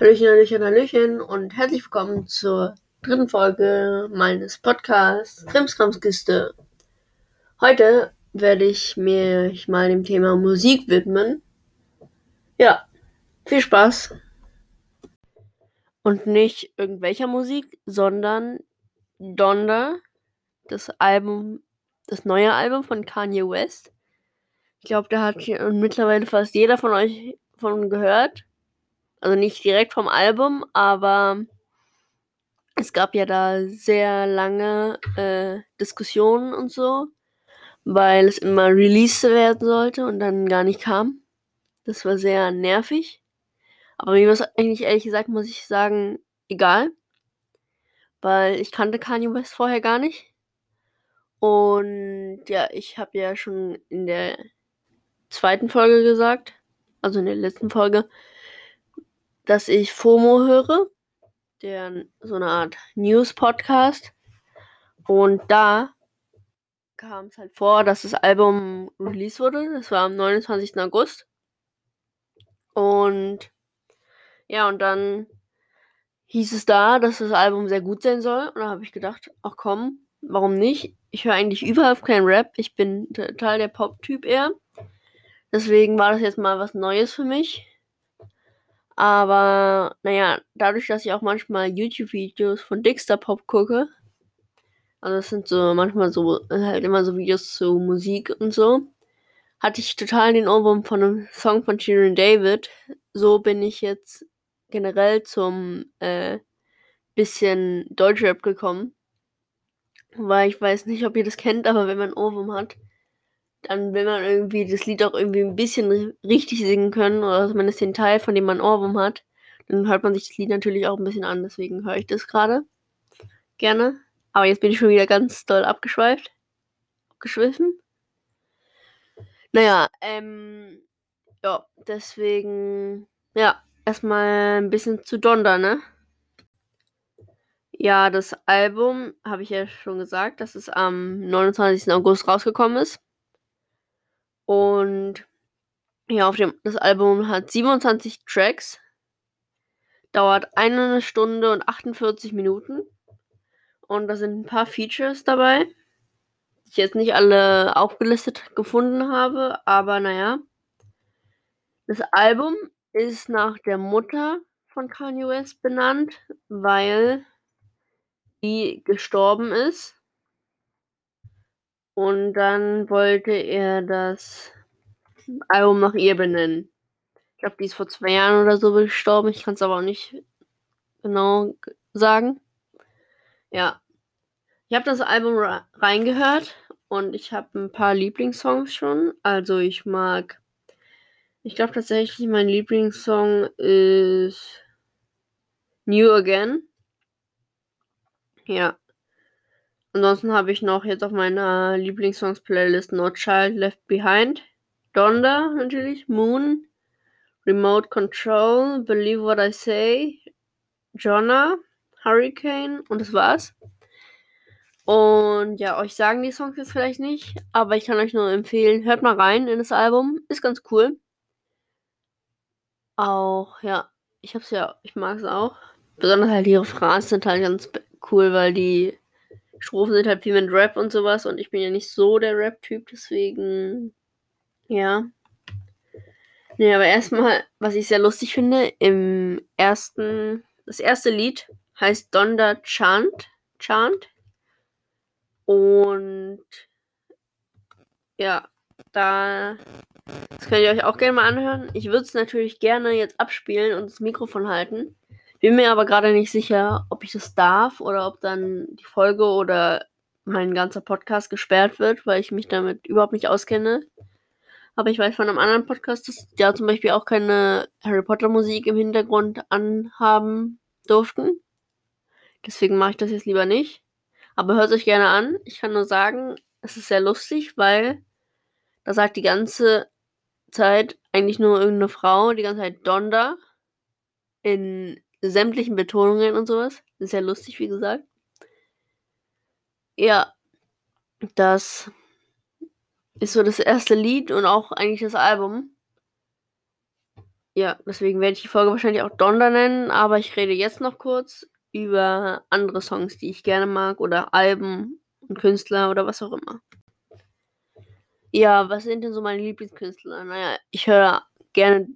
Hallöchen, Hallöchen, Hallöchen und herzlich willkommen zur dritten Folge meines Podcasts Krimskramskiste. Heute werde ich mich mal dem Thema Musik widmen. Ja, viel Spaß. Und nicht irgendwelcher Musik, sondern Donda, das Album, das neue Album von Kanye West. Ich glaube, da hat mittlerweile fast jeder von euch von gehört. Also nicht direkt vom Album, aber es gab ja da sehr lange äh, Diskussionen und so, weil es immer released werden sollte und dann gar nicht kam. Das war sehr nervig. Aber mir war eigentlich ehrlich gesagt, muss ich sagen, egal. Weil ich kannte Kanye West vorher gar nicht. Und ja, ich habe ja schon in der zweiten Folge gesagt, also in der letzten Folge, dass ich FOMO höre, der so eine Art News-Podcast. Und da kam es halt vor, dass das Album released wurde. Das war am 29. August. Und ja, und dann hieß es da, dass das Album sehr gut sein soll. Und da habe ich gedacht, ach komm, warum nicht? Ich höre eigentlich überhaupt keinen Rap. Ich bin total der Pop-Typ eher. Deswegen war das jetzt mal was Neues für mich. Aber naja, dadurch, dass ich auch manchmal YouTube-Videos von Dixter Pop gucke, also das sind so manchmal so halt immer so Videos zu Musik und so, hatte ich total den Ohrwurm von einem Song von Shirin David. So bin ich jetzt generell zum äh, bisschen Deutschrap gekommen. Weil ich weiß nicht, ob ihr das kennt, aber wenn man Ohrwurm hat, dann will man irgendwie das Lied auch irgendwie ein bisschen richtig singen können oder zumindest den Teil, von dem man Ohrwurm hat. Dann hört man sich das Lied natürlich auch ein bisschen an, deswegen höre ich das gerade gerne. Aber jetzt bin ich schon wieder ganz doll abgeschweift. Abgeschwiffen. Naja, ähm, ja, deswegen, ja, erstmal ein bisschen zu Donda, ne? Ja, das Album, habe ich ja schon gesagt, dass es am 29. August rausgekommen ist. Und ja, auf dem, das Album hat 27 Tracks, dauert eine Stunde und 48 Minuten. Und da sind ein paar Features dabei, die ich jetzt nicht alle aufgelistet gefunden habe, aber naja. Das Album ist nach der Mutter von Kanye West benannt, weil die gestorben ist. Und dann wollte er das Album nach ihr benennen. Ich glaube, die ist vor zwei Jahren oder so gestorben. Ich kann es aber auch nicht genau sagen. Ja. Ich habe das Album reingehört und ich habe ein paar Lieblingssongs schon. Also ich mag. Ich glaube tatsächlich, mein Lieblingssong ist New Again. Ja. Ansonsten habe ich noch jetzt auf meiner Lieblingssongs-Playlist No Child Left Behind, Donda natürlich, Moon, Remote Control, Believe What I Say, Jonna, Hurricane und das war's. Und ja, euch sagen die Songs jetzt vielleicht nicht, aber ich kann euch nur empfehlen, hört mal rein in das Album, ist ganz cool. Auch, ja, ich hab's ja, ich mag es auch. Besonders halt die Refrains sind halt ganz cool, weil die Strophen sind halt viel mit Rap und sowas und ich bin ja nicht so der Rap-Typ, deswegen ja. Nee, aber erstmal, was ich sehr lustig finde, im ersten, das erste Lied heißt Donda Chant, Chant. Und ja, da, das könnt ihr euch auch gerne mal anhören. Ich würde es natürlich gerne jetzt abspielen und das Mikrofon halten. Bin mir aber gerade nicht sicher, ob ich das darf oder ob dann die Folge oder mein ganzer Podcast gesperrt wird, weil ich mich damit überhaupt nicht auskenne. Aber ich weiß von einem anderen Podcast, dass der zum Beispiel auch keine Harry Potter Musik im Hintergrund anhaben durften. Deswegen mache ich das jetzt lieber nicht. Aber hört euch gerne an. Ich kann nur sagen, es ist sehr lustig, weil da sagt die ganze Zeit eigentlich nur irgendeine Frau, die ganze Zeit Donda in sämtlichen Betonungen und sowas. Ist ja lustig, wie gesagt. Ja, das ist so das erste Lied und auch eigentlich das Album. Ja, deswegen werde ich die Folge wahrscheinlich auch Donder nennen, aber ich rede jetzt noch kurz über andere Songs, die ich gerne mag oder Alben und Künstler oder was auch immer. Ja, was sind denn so meine Lieblingskünstler? Naja, ich höre gerne,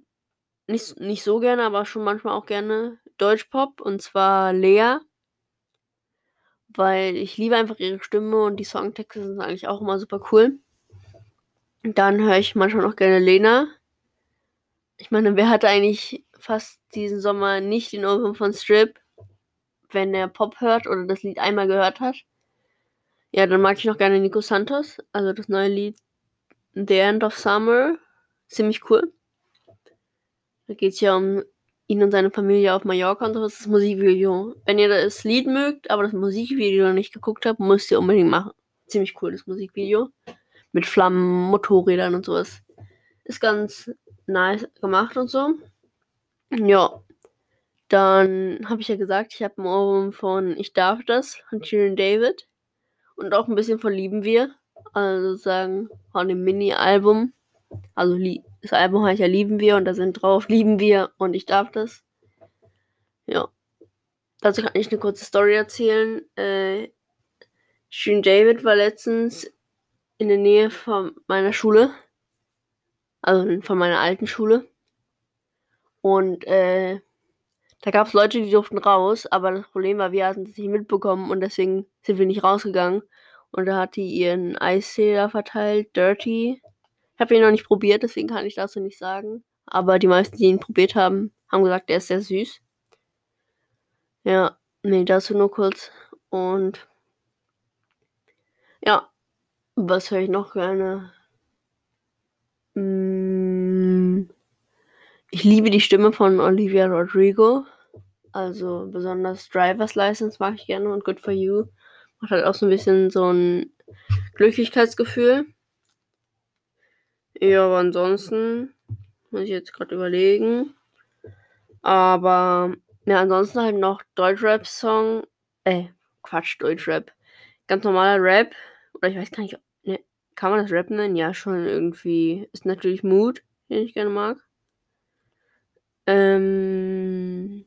nicht, nicht so gerne, aber schon manchmal auch gerne Deutschpop und zwar Lea. Weil ich liebe einfach ihre Stimme und die Songtexte sind eigentlich auch immer super cool. Dann höre ich manchmal noch gerne Lena. Ich meine, wer hatte eigentlich fast diesen Sommer nicht den Ohrwurm von Strip, wenn er Pop hört oder das Lied einmal gehört hat? Ja, dann mag ich noch gerne Nico Santos, also das neue Lied The End of Summer. Ziemlich cool. Da geht es ja um ihn und seine Familie auf Mallorca und so. Das ist das Musikvideo. Wenn ihr das Lied mögt, aber das Musikvideo noch nicht geguckt habt, müsst ihr unbedingt machen. Ziemlich cool, das Musikvideo. Mit Flammen, Motorrädern und sowas. Ist ganz nice gemacht und so. Ja. Dann habe ich ja gesagt, ich habe ein Ohrwurm von Ich darf das von Sharon David. Und auch ein bisschen von Lieben wir. Also sagen von dem Mini-Album. Also das Album heißt ja Lieben wir und da sind drauf Lieben wir und ich darf das. Ja. Dazu kann ich eine kurze Story erzählen. Äh, Sharon David war letztens in der Nähe von meiner Schule also von meiner alten Schule. Und äh, da gab es Leute, die durften raus, aber das Problem war, wir hatten es nicht mitbekommen und deswegen sind wir nicht rausgegangen. Und da hat die ihren Eistee verteilt, Dirty. Ich habe ihn noch nicht probiert, deswegen kann ich dazu nicht sagen. Aber die meisten, die ihn probiert haben, haben gesagt, er ist sehr süß. Ja, nee, dazu nur kurz. Und ja, was höre ich noch gerne? Mm, ich liebe die Stimme von Olivia Rodrigo. Also besonders Driver's License mag ich gerne und Good for You. Macht halt auch so ein bisschen so ein Glücklichkeitsgefühl. Ja, aber ansonsten muss ich jetzt gerade überlegen. Aber ja, ansonsten halt noch Deutschrap-Song. Äh, Quatsch, Deutschrap. Ganz normaler Rap. Oder ich weiß gar nicht, kann man das Rap nennen? Ja, schon irgendwie. Ist natürlich Mood, den ich gerne mag. Ähm.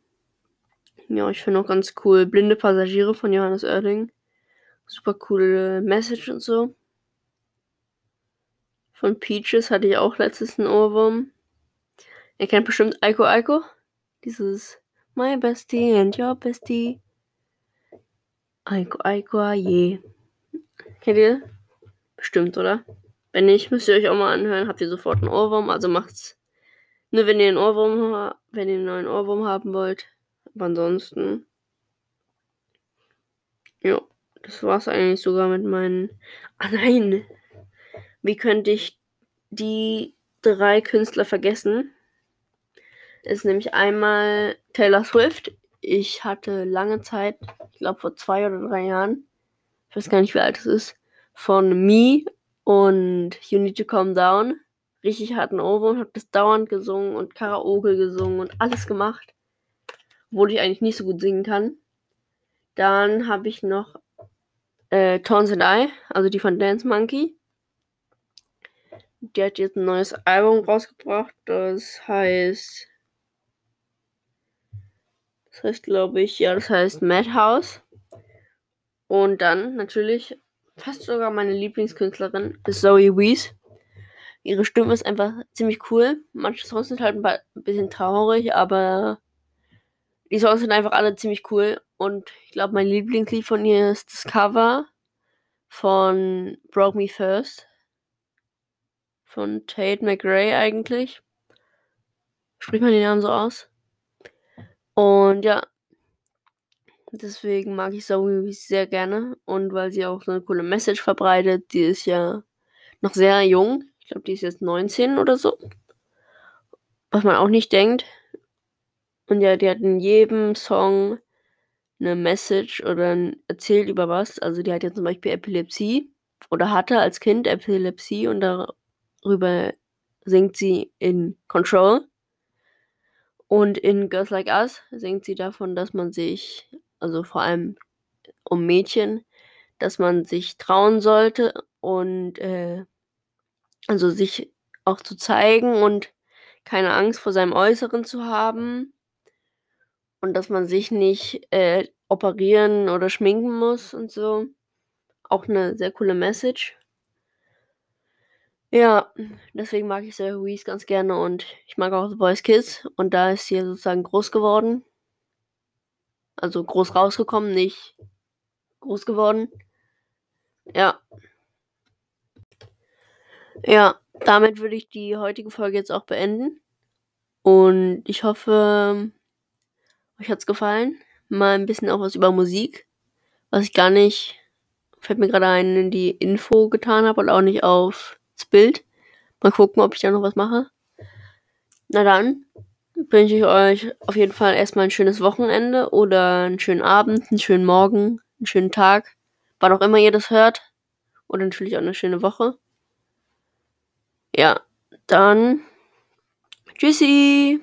Ja, ich finde auch ganz cool. Blinde Passagiere von Johannes Oerding. Super coole Message und so. Von Peaches hatte ich auch letztes einen Ohrwurm. Ihr kennt bestimmt Aiko Aiko. Dieses My Bestie and Your Bestie. Aiko Aiko, je. Kennt ihr? Bestimmt, oder? Wenn nicht, müsst ihr euch auch mal anhören. Habt ihr sofort einen Ohrwurm, also macht's. Nur wenn ihr einen Ohrwurm, wenn ihr einen neuen Ohrwurm haben wollt. Aber ansonsten. Ja, das war's eigentlich sogar mit meinen. Ah nein! Wie könnte ich die drei Künstler vergessen? Ist nämlich einmal Taylor Swift. Ich hatte lange Zeit, ich glaube vor zwei oder drei Jahren, ich weiß gar nicht, wie alt es ist, von Me und You Need to Calm Down. Richtig harten Ohrwurm, hab das dauernd gesungen und Karaoke gesungen und alles gemacht. Obwohl ich eigentlich nicht so gut singen kann. Dann habe ich noch äh, Tones and I, also die von Dance Monkey. Die hat jetzt ein neues Album rausgebracht. Das heißt. Das heißt, glaube ich, ja, das heißt Madhouse. Und dann natürlich fast sogar meine Lieblingskünstlerin ist Zoe Wees. Ihre Stimme ist einfach ziemlich cool. Manche Songs sind halt ein bisschen traurig, aber die Songs sind einfach alle ziemlich cool. Und ich glaube, mein Lieblingslied von ihr ist das Cover von Broke Me First. Von Tate McRae eigentlich. Spricht man den Namen so aus? Und ja, Deswegen mag ich Zoe sehr gerne. Und weil sie auch so eine coole Message verbreitet. Die ist ja noch sehr jung. Ich glaube, die ist jetzt 19 oder so. Was man auch nicht denkt. Und ja, die hat in jedem Song eine Message oder erzählt über was. Also die hat ja zum Beispiel Epilepsie oder hatte als Kind Epilepsie und darüber singt sie in Control. Und in Girls Like Us singt sie davon, dass man sich also vor allem um Mädchen, dass man sich trauen sollte und äh, also sich auch zu zeigen und keine Angst vor seinem Äußeren zu haben und dass man sich nicht äh, operieren oder schminken muss und so. Auch eine sehr coole Message. Ja, deswegen mag ich Sarah Louise ganz gerne und ich mag auch The Boys Kids und da ist sie sozusagen groß geworden. Also groß rausgekommen, nicht groß geworden. Ja. Ja, damit würde ich die heutige Folge jetzt auch beenden. Und ich hoffe, euch hat's gefallen. Mal ein bisschen auch was über Musik, was ich gar nicht, fällt mir gerade ein, in die Info getan habe und auch nicht aufs Bild. Mal gucken, ob ich da noch was mache. Na dann wünsche ich euch auf jeden Fall erstmal ein schönes Wochenende oder einen schönen Abend, einen schönen Morgen, einen schönen Tag, wann auch immer ihr das hört. Und natürlich auch eine schöne Woche. Ja, dann tschüssi.